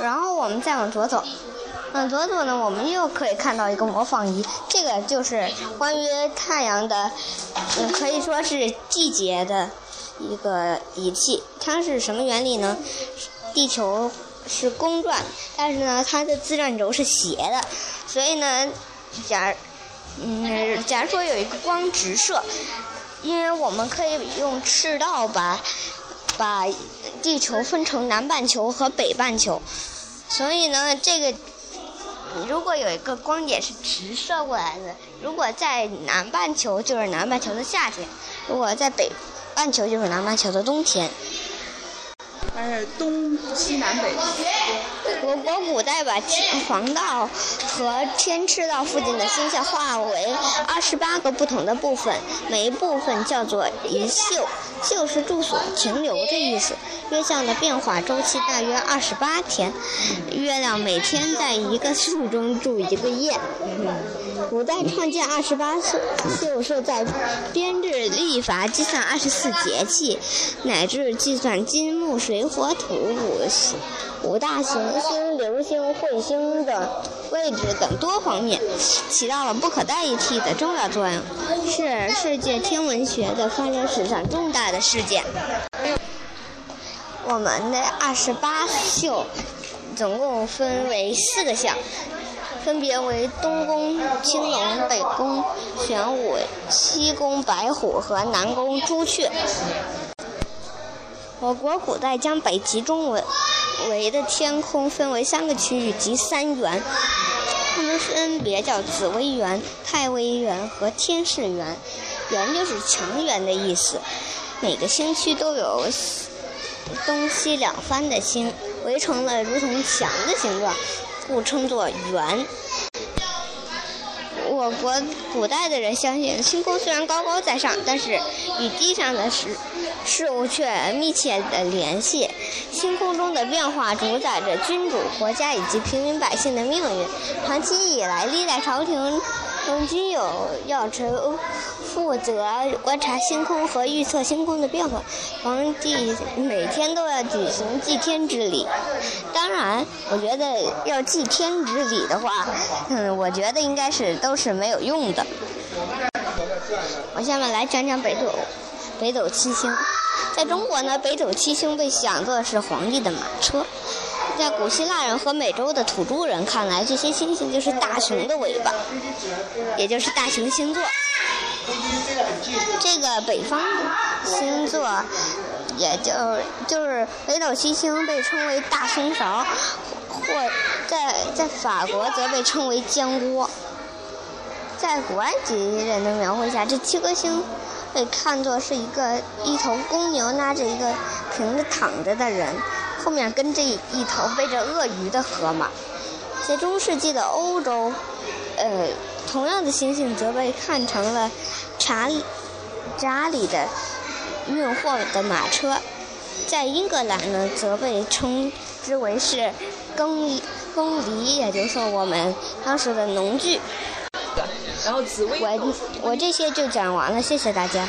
然后我们再往左走，往左走呢，我们又可以看到一个模仿仪，这个就是关于太阳的，嗯，可以说是季节的一个仪器。它是什么原理呢？地球是公转，但是呢，它的自转轴是斜的，所以呢，假，嗯，假如说有一个光直射，因为我们可以用赤道把。把地球分成南半球和北半球，所以呢，这个如果有一个光点是直射过来的，如果在南半球就是南半球的夏天，如果在北半球就是南半球的冬天。但是，东西南北。我国古代把天黄道和天赤道附近的星象划为二十八个不同的部分，每一部分叫做一宿，宿是住所、停留的意思。月相的变化周期大约二十八天，月亮每天在一个宿中住一个夜。古代创建二十八宿，是在编制历法计算二十四节气，乃至计算金木水火土五行五大行星、流星、彗星的位置等多方面，起到了不可代替的重要作用，是世界天文学的发展史上重大的事件。我们的二十八宿总共分为四个象。分别为东宫青龙、北宫玄武、西宫白虎和南宫朱雀。我国古代将北极中文围的天空分为三个区域，即三元，它们分别叫紫微垣、太微垣和天市垣。垣就是墙垣的意思。每个星区都有东西两番的星，围成了如同墙的形状。故称作圆。我国古代的人相信，星空虽然高高在上，但是与地上的事事物却密切的联系。星空中的变化主宰着君主、国家以及平民百姓的命运。长期以来，历代朝廷中均有要臣。负责观察星空和预测星空的变化，皇帝每天都要举行祭天之礼。当然，我觉得要祭天之礼的话，嗯，我觉得应该是都是没有用的。我下面来讲讲北斗，北斗七星。在中国呢，北斗七星被想作是皇帝的马车。在古希腊人和美洲的土著人看来，这些星星就是大熊的尾巴，也就是大熊星座。这个北方星座，也就就是北斗七星，被称为大松勺，或在在法国则被称为江锅。在古埃及人的描绘下，这七颗星被看作是一个一头公牛拉着一个平着躺着的人，后面跟着一头背着鳄鱼的河马。在中世纪的欧洲，呃。同样的星星则被看成了查理查理的运货的马车，在英格兰呢，则被称之为是耕耕犁，也就是说我们当时的农具。然后紫薇。我我这些就讲完了，谢谢大家。